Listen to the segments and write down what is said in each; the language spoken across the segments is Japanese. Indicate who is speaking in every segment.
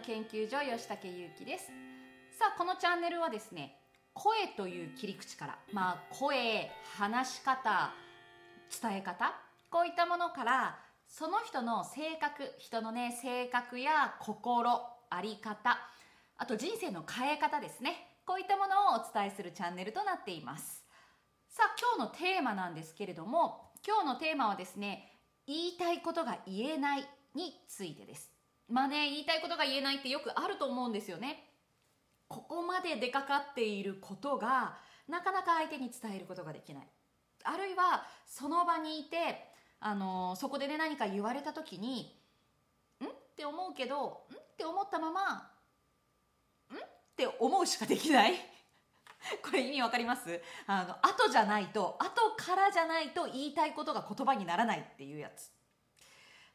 Speaker 1: 研究所吉武優希です。さあこのチャンネルはですね声という切り口からまあ声話し方伝え方こういったものからその人の性格人のね性格や心あり方あと人生の変え方ですねこういったものをお伝えするチャンネルとなっています。さあ今日のテーマなんですけれども今日のテーマはですね言いたいことが言えないについてです。まあね言いたいことが言えないってよくあると思うんですよねここまで出かかっていることがなかなか相手に伝えることができないあるいはその場にいてあのそこでね何か言われた時に「ん?」って思うけど「ん?」って思ったまま「ん?」って思うしかできない？これ意味わかります？あの後じゃないと後からじゃないと言いたいことが言葉にならないっていうやつ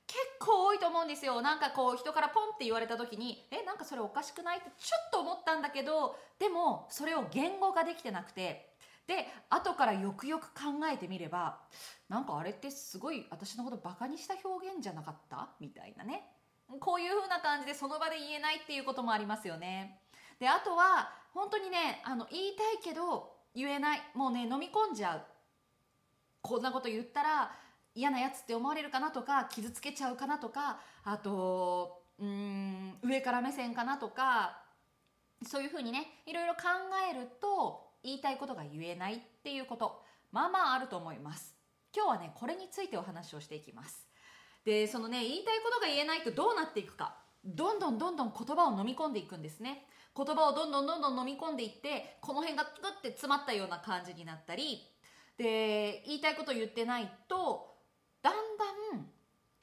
Speaker 1: 結構多いと思うんですよ。なんかこう人からポンって言われた時にえなんかそれおかしくない？ってちょっと思ったんだけどでもそれを言語化できてなくて。で後からよくよく考えてみればなんかあれってすごい私のことバカにした表現じゃなかった？みたいなね。こういう風な感じでその場で言えないっていうこともありますよね。であとは本当にねあの言いたいけど言えない。もうね飲み込んじゃう。こんなこと言ったら嫌なやつって思われるかなとか傷つけちゃうかなとかあとうん上から目線かなとかそういうふうにねいろいろ考えると言いたいことが言えないっていうことまあまああると思います。今日はねこれについてお話をしていきます。でそのね言いたいことが言えないとどうなっていくか。どんどんどんどん言葉を飲み込んでいくんですね。言葉をどんどんどんどん飲み込んでいってこの辺がグッて詰まったような感じになったりで言いたいこと言ってないとだんだん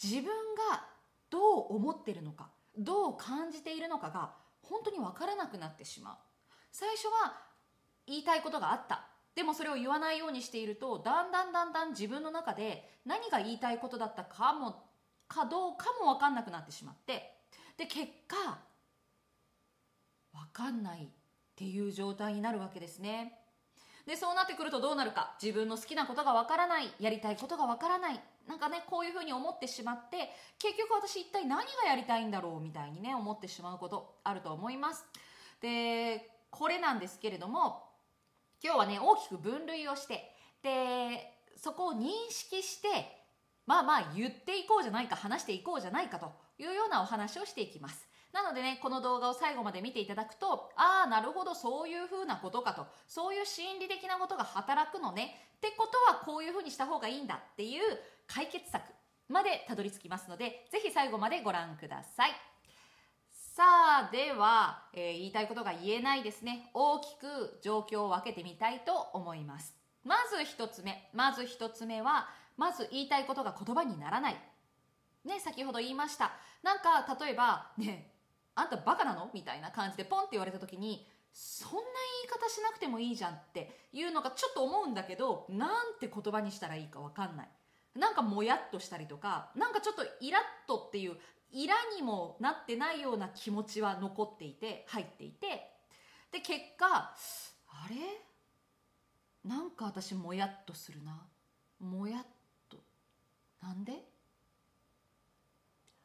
Speaker 1: 自分がどう思ってるのかどう感じているのかが本当に分からなくなってしまう。最初は言いたいことがあった。でもそれを言わないようにしているとだんだんだんだん自分の中で何が言いたいことだったかもかどうかも分かんなくなってしまってで結果分かんないっていう状態になるわけですね。でそうなってくるとどうなるか。自分の好きなことが分からない。やりたいことが分からない。なんかねこういうふうに思ってしまって結局私一体何がやりたいんだろうみたいにね思ってしまうことあると思います。でこれなんですけれども今日はね大きく分類をしてでそこを認識してまあまあ言っていこうじゃないか話していこうじゃないかというようなお話をしていきます。なのでねこの動画を最後まで見ていただくとああなるほどそういうふうなことかとそういう心理的なことが働くのねってことはこういうふうにした方がいいんだっていう解決策までたどり着きますのでぜひ最後までご覧ください。さあでは、えー、言いたいことが言えないですね。大きく状況を分けてみたいと思います。まず一つ目まず一つ目はまず言いたいことが言葉にならない。ね先ほど言いました。なんか例えばねあんたバカなの？みたいな感じでポンって言われた時にそんな言い方しなくてもいいじゃんっていうのがちょっと思うんだけどなんて言葉にしたらいいか分かんない。なんかもやっとしたりとかなんかちょっとイラッとっていうイラにもなってないような気持ちは残っていて入っていて。で結果あれ？なんか私もやっとするな。もやっと。なんで？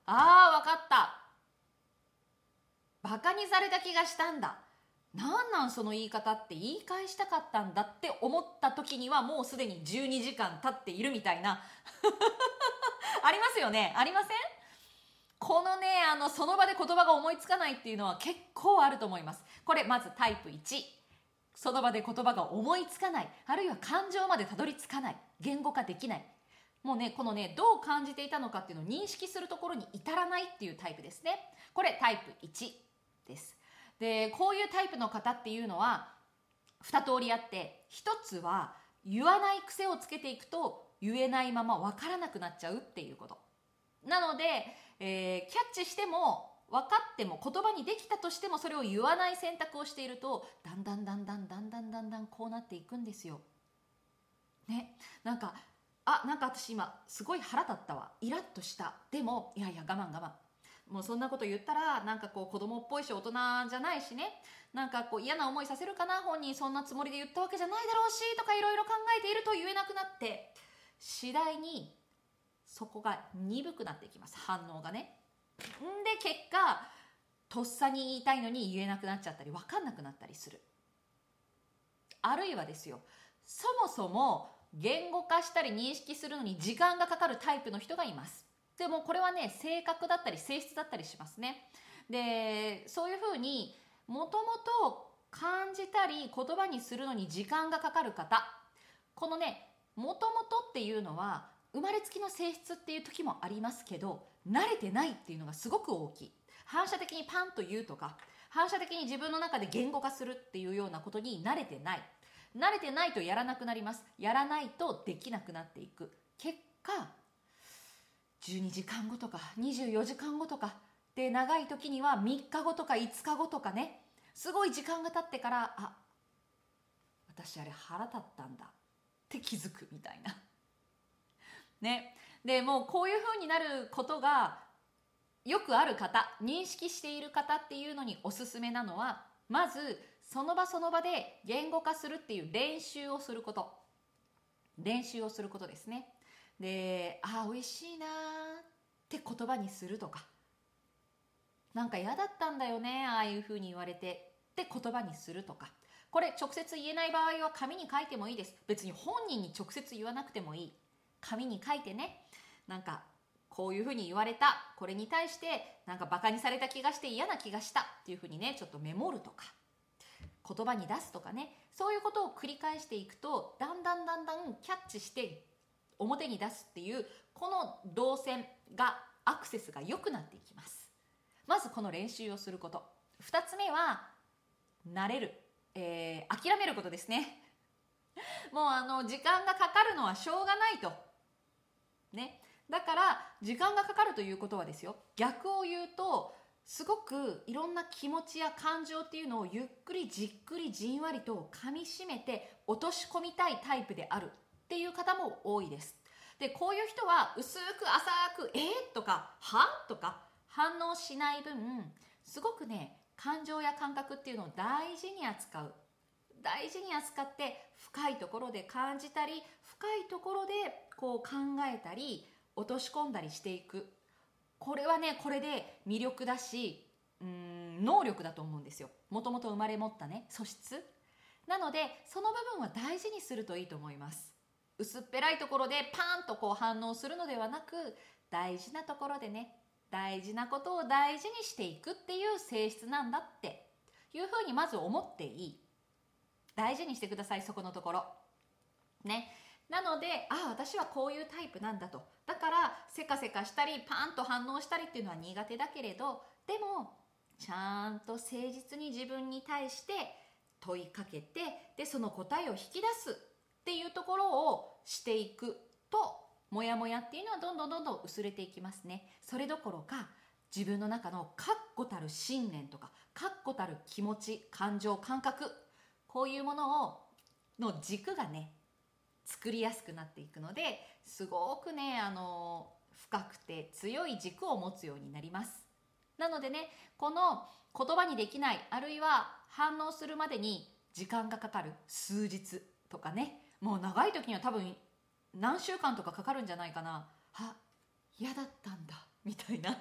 Speaker 1: ああ分かった。バカにされた気がしたんだ。なんなんその言い方って言い返したかったんだって思った時にはもうすでに12時間経っているみたいな。ありますよね。ありません？このねあのその場で言葉が思いつかないっていうのは結構あると思います。これまずタイプ1その場で言葉が思いつかない。あるいは感情までたどり着かない。言語化できない。もうねこのねどう感じていたのかっていうのを認識するところに至らないっていうタイプですね。これタイプ1です。でこういうタイプの方っていうのは2通りあって1つは言わない癖をつけていくと言えないまま分からなくなっちゃうっていうこと。なので、えー、キャッチしても分かっても言葉にできたとしてもそれを言わない選択をしているとだんだんだんだんだんだんだんだんこうなっていくんですよ。ね。なんかあなんか私今すごい腹立ったわ。イラッとした。でもいやいや我慢我慢。もうそんなこと言ったらなんかこう子供っぽいし大人じゃないしね。なんかこう嫌な思いさせるかな本人。そんなつもりで言ったわけじゃないだろうしとかいろいろ考えていると言えなくなって次第にそこが鈍くなっていきます反応がね。んで結果とっさに言いたいのに言えなくなっちゃったり分かんなくなったりする。あるいはですよそもそも言語化したり認識するのに時間がかかるタイプの人がいます。でもこれはね性格だったり性質だったりしますね。でそういうふうにもともと感じたり言葉にするのに時間がかかる方。このねもともとっていうのは生まれつきの性質っていう時もありますけど慣れてないっていうのがすごく大きい。反射的にパンと言うとか反射的に自分の中で言語化するっていうようなことに慣れてない。慣れてないとやらなくなります。やらないとできなくなっていく。結果12時間後とか24時間後とかで長い時には3日後とか5日後とかねすごい時間が経ってからあ私あれ腹立ったんだって気づくみたいな。ね。でもうこういうふうになることがよくある方認識している方っていうのにおすすめなのはまずその場その場で言語化するっていう練習をすること練習をすることですねでああ美味しいなって言葉にするとか。なんか嫌だったんだよねああいうふうに言われて。って言葉にするとか。これ直接言えない場合は紙に書いてもいいです。別に本人に直接言わなくてもいい。紙に書いてね。なんかこういうふうに言われた。これに対してなんかバカにされた気がして嫌な気がした。っていうふうにねちょっとメモるとか。言葉に出すとかね。そういうことを繰り返していくとだんだんだんだんキャッチして表に出すっていうこの動線がアクセスが良くなっていきます。まずこの練習をすること。2つ目は慣れる、えー、諦めることですね。もうあの時間がかかるのはしょうがないと。ね。だから時間がかかるということはですよ。逆を言うとすごくいろんな気持ちや感情っていうのをゆっくりじっくりじんわりと噛みしめて落とし込みたいタイプである。っていう方も多いです。で、こういう人は薄く浅く、えー、とか、はとか反応しない分、すごくね、感情や感覚っていうのを大事に扱う。大事に扱って深いところで感じたり、深いところでこう考えたり、落とし込んだりしていくこれはねこれで魅力だしうん能力だと思うんですよもともと生まれ持ったね素質なのでその部分は大事にするといいと思います薄っぺらいところでパーンとこう反応するのではなく大事なところでね大事なことを大事にしていくっていう性質なんだっていうふうにまず思っていい。大事にしてくださいそこのところ。ね。なのでああ私はこういうタイプなんだと。だからせかせかしたりパンと反応したりっていうのは苦手だけれどでもちゃんと誠実に自分に対して問いかけてでその答えを引き出す。っていうところをしていくとモヤモヤっていうのはどんどんどんどん薄れていきますね。それどころか自分の中の確固たる信念とか確固たる気持ち感情感覚こういうものをの軸がね作りやすくなっていくのですごくねあの深くて強い軸を持つようになります。なのでねこの言葉にできないあるいは反応するまでに時間がかかる数日とかねもう長い時には多分何週間とかかかるんじゃないかな。あ嫌だったんだ。みたいな。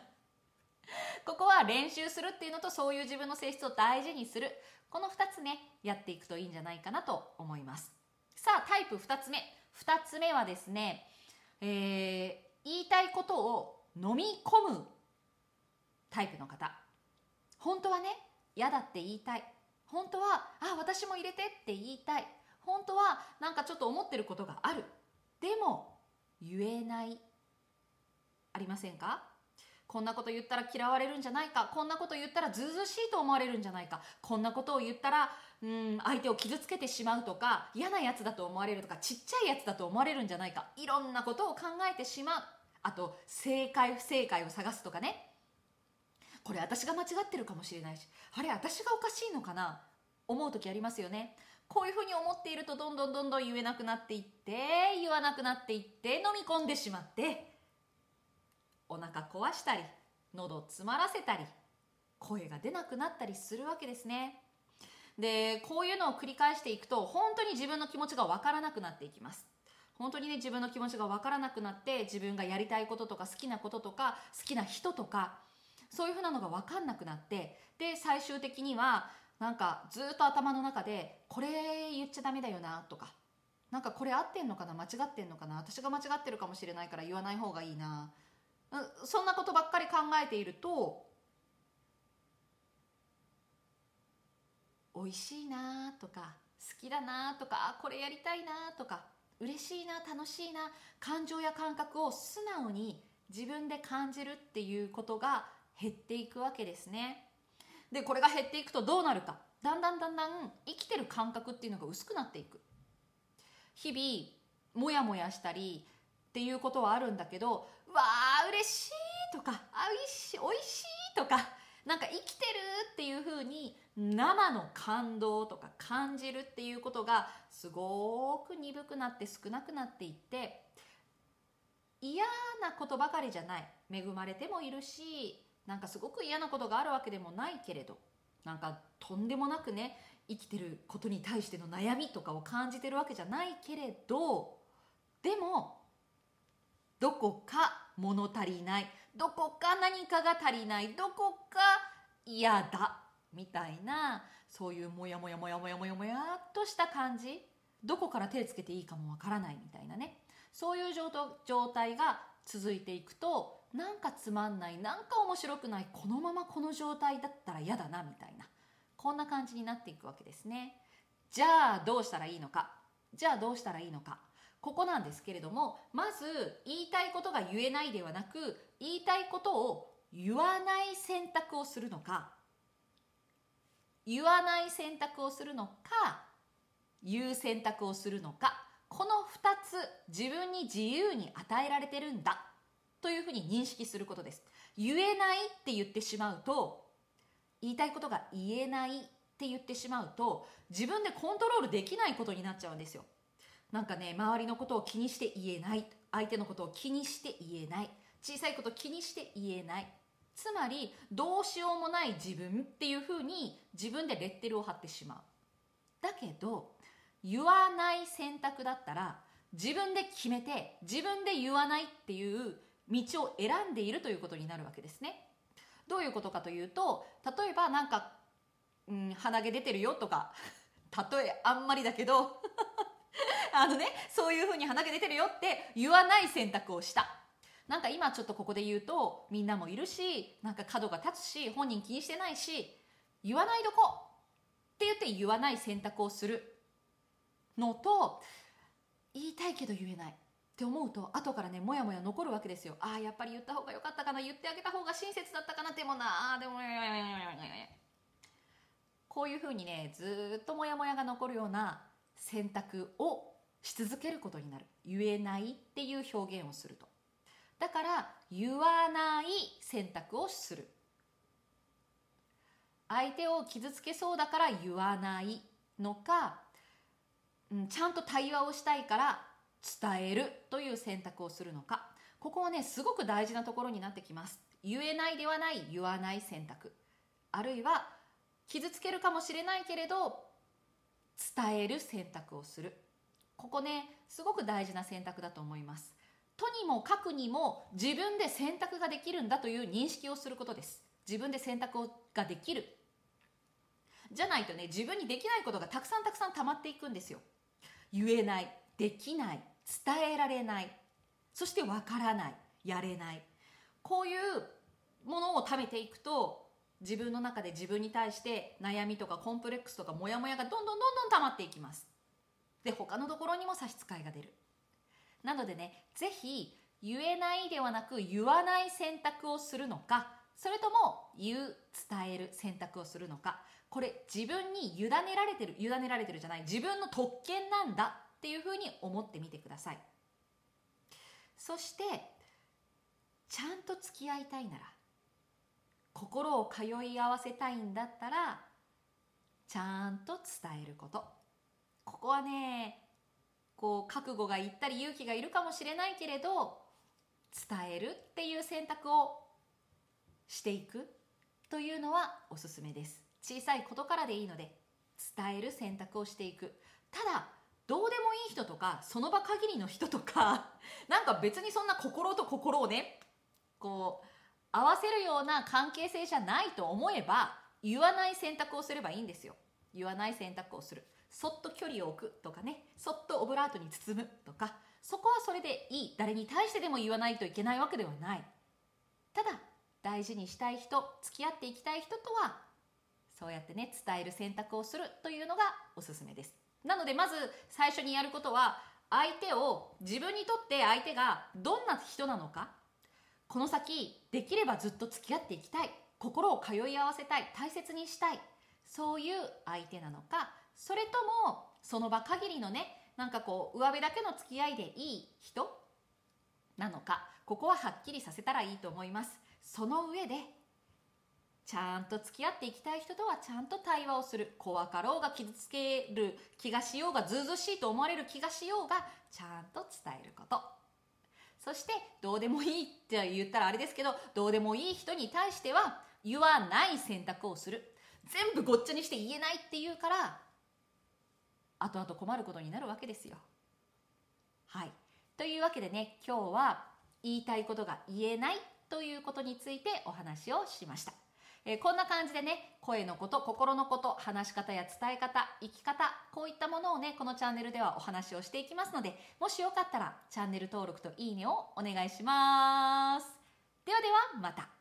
Speaker 1: ここは練習するっていうのとそういう自分の性質を大事にする。この2つねやっていくといいんじゃないかなと思います。さあタイプ2つ目。2つ目はですね、えー、言いたいことを飲み込むタイプの方。本当はね嫌だって言いたい。本当はあ私も入れてって言いたい。本当はなんかちょっと思ってることがある。でも言えない。ありませんか？こんなこと言ったら嫌われるんじゃないか。こんなこと言ったらずうずしいと思われるんじゃないか。こんなことを言ったらうん相手を傷つけてしまうとか嫌なやつだと思われるとかちっちゃいやつだと思われるんじゃないか。いろんなことを考えてしまう。あと正解不正解を探すとかね。これ私が間違ってるかもしれないしあれ私がおかしいのかな？思う時ありますよね。こういうふうに思っているとどんどんどんどん言えなくなっていって言わなくなっていって飲み込んでしまってお腹壊したり喉詰まらせたり声が出なくなったりするわけですね。でこういうのを繰り返していくと本当に自分の気持ちがわからなくなっていきます。本当にね自分の気持ちがわからなくなって自分がやりたいこととか好きなこととか好きな人とかそういうふうなのが分かんなくなってで最終的にはなんかずっと頭の中でこれ言っちゃダメだよなとかなんかこれ合ってんのかな間違ってんのかな私が間違ってるかもしれないから言わない方がいいな。そんなことばっかり考えていると美味しいなとか好きだなとかこれやりたいなとか嬉しいな楽しいな感情や感覚を素直に自分で感じるっていうことが減っていくわけですね。でこれが減っていくとどうなるか。だんだんだんだん生きてる感覚っていうのが薄くなっていく。日々モヤモヤしたりっていうことはあるんだけどわあ嬉しいとかあおいしいおいしいとかなんか生きてるっていう風に生の感動とか感じるっていうことがすごく鈍くなって少なくなっていって嫌なことばかりじゃない。恵まれてもいるしなんかすごく嫌なことがあるわけでもないけれどなんかとんでもなくね生きてることに対しての悩みとかを感じてるわけじゃないけれどでもどこか物足りないどこか何かが足りないどこか嫌だみたいなそういうモヤモヤモヤモヤモヤモヤっとした感じどこから手つけていいかもわからないみたいなねそういう状態が続いていくとなんかつまんないなんか面白くないこのままこの状態だったら嫌だなみたいな。こんな感じになっていくわけですね。じゃあどうしたらいいのか。じゃあどうしたらいいのか。ここなんですけれどもまず言いたいことが言えないではなく言いたいことを言わない選択をするのか。言わない選択をするのか言う選択をするのか。この2つ自分に自由に与えられてるんだ。というふうに認識することです。言えないって言ってしまうと言いたいことが言えないって言ってしまうと自分でコントロールできないことになっちゃうんですよ。なんかね周りのことを気にして言えない相手のことを気にして言えない小さいこと気にして言えない。つまりどうしようもない自分っていうふうに自分でレッテルを貼ってしまう。だけど言わない選択だったら自分で決めて自分で言わないっていう道を選んでいるということになるわけですね。どういうことかというと例えばなんか、うん、鼻毛出てるよとか 例えあんまりだけど あのねそういうふうに鼻毛出てるよって言わない選択をした。なんか今ちょっとここで言うとみんなもいるしなんか角が立つし本人気にしてないし言わないどこって言って言わない選択をするのと言いたいけど言えない。って思うと後からねもやもや残るわけですよ。ああやっぱり言った方が良かったかな。言ってあげた方が親切だったかな。でもなあでもこういうふうにねずっともやもやが残るような選択をし続けることになる。言えないっていう表現をすると。だから言わない選択をする。相手を傷つけそうだから言わないのか、うん、ちゃんと対話をしたいから伝えるという選択をするのか。ここはねすごく大事なところになってきます。言えないではない言わない選択。あるいは傷つけるかもしれないけれど伝える選択をする。ここねすごく大事な選択だと思います。とにもかくにも自分で選択ができるんだという認識をすることです。自分で選択ができる。じゃないとね自分にできないことがたくさんたくさん溜まっていくんですよ。言えない。できない伝えられないそしてわからないやれない。こういうものを貯めていくと自分の中で自分に対して悩みとかコンプレックスとかモヤモヤがどんどんどんどん溜まっていきます。で他のところにも差し支えが出る。なのでね是非言えないではなく言わない選択をするのかそれとも言う伝える選択をするのか。これ自分に委ねられてる委ねられてるじゃない自分の特権なんだっていうふうに思ってみてください。そしてちゃんと付き合いたいなら心を通い合わせたいんだったらちゃんと伝えること。ここはねこう覚悟がいったり勇気がいるかもしれないけれど伝えるっていう選択をしていくというのはおすすめです。小さいことからでいいので伝える選択をしていく。ただどうでもいい人とかその場限りの人とか なんか別にそんな心と心をねこう合わせるような関係性じゃないと思えば言わない選択をすればいいんですよ。言わない選択をする。そっと距離を置くとかねそっとオブラートに包むとかそこはそれでいい。誰に対してでも言わないといけないわけではない。ただ大事にしたい人付き合っていきたい人とはそうやってね伝える選択をするというのがおすすめです。なのでまず最初にやることは相手を自分にとって相手がどんな人なのか。この先できればずっと付き合っていきたい。心を通い合わせたい。大切にしたい。そういう相手なのか。それともその場限りのねなんかこう上辺だけの付き合いでいい人なのか。ここははっきりさせたらいいと思います。その上でちゃんと付き合っていきたい人とはちゃんと対話をする。怖かろうが傷つける気がしようがずうずしいと思われる気がしようがちゃんと伝えること。そしてどうでもいいって言ったらあれですけどどうでもいい人に対しては言わない選択をする。全部ごっちゃにして言えないっていうから後々困ることになるわけですよ。はい。というわけでね今日は言いたいことが言えないということについてお話をしました。えー、こんな感じでね声のこと心のこと話し方や伝え方生き方こういったものをねこのチャンネルではお話をしていきますのでもしよかったらチャンネル登録といいねをお願いします。ではではまた。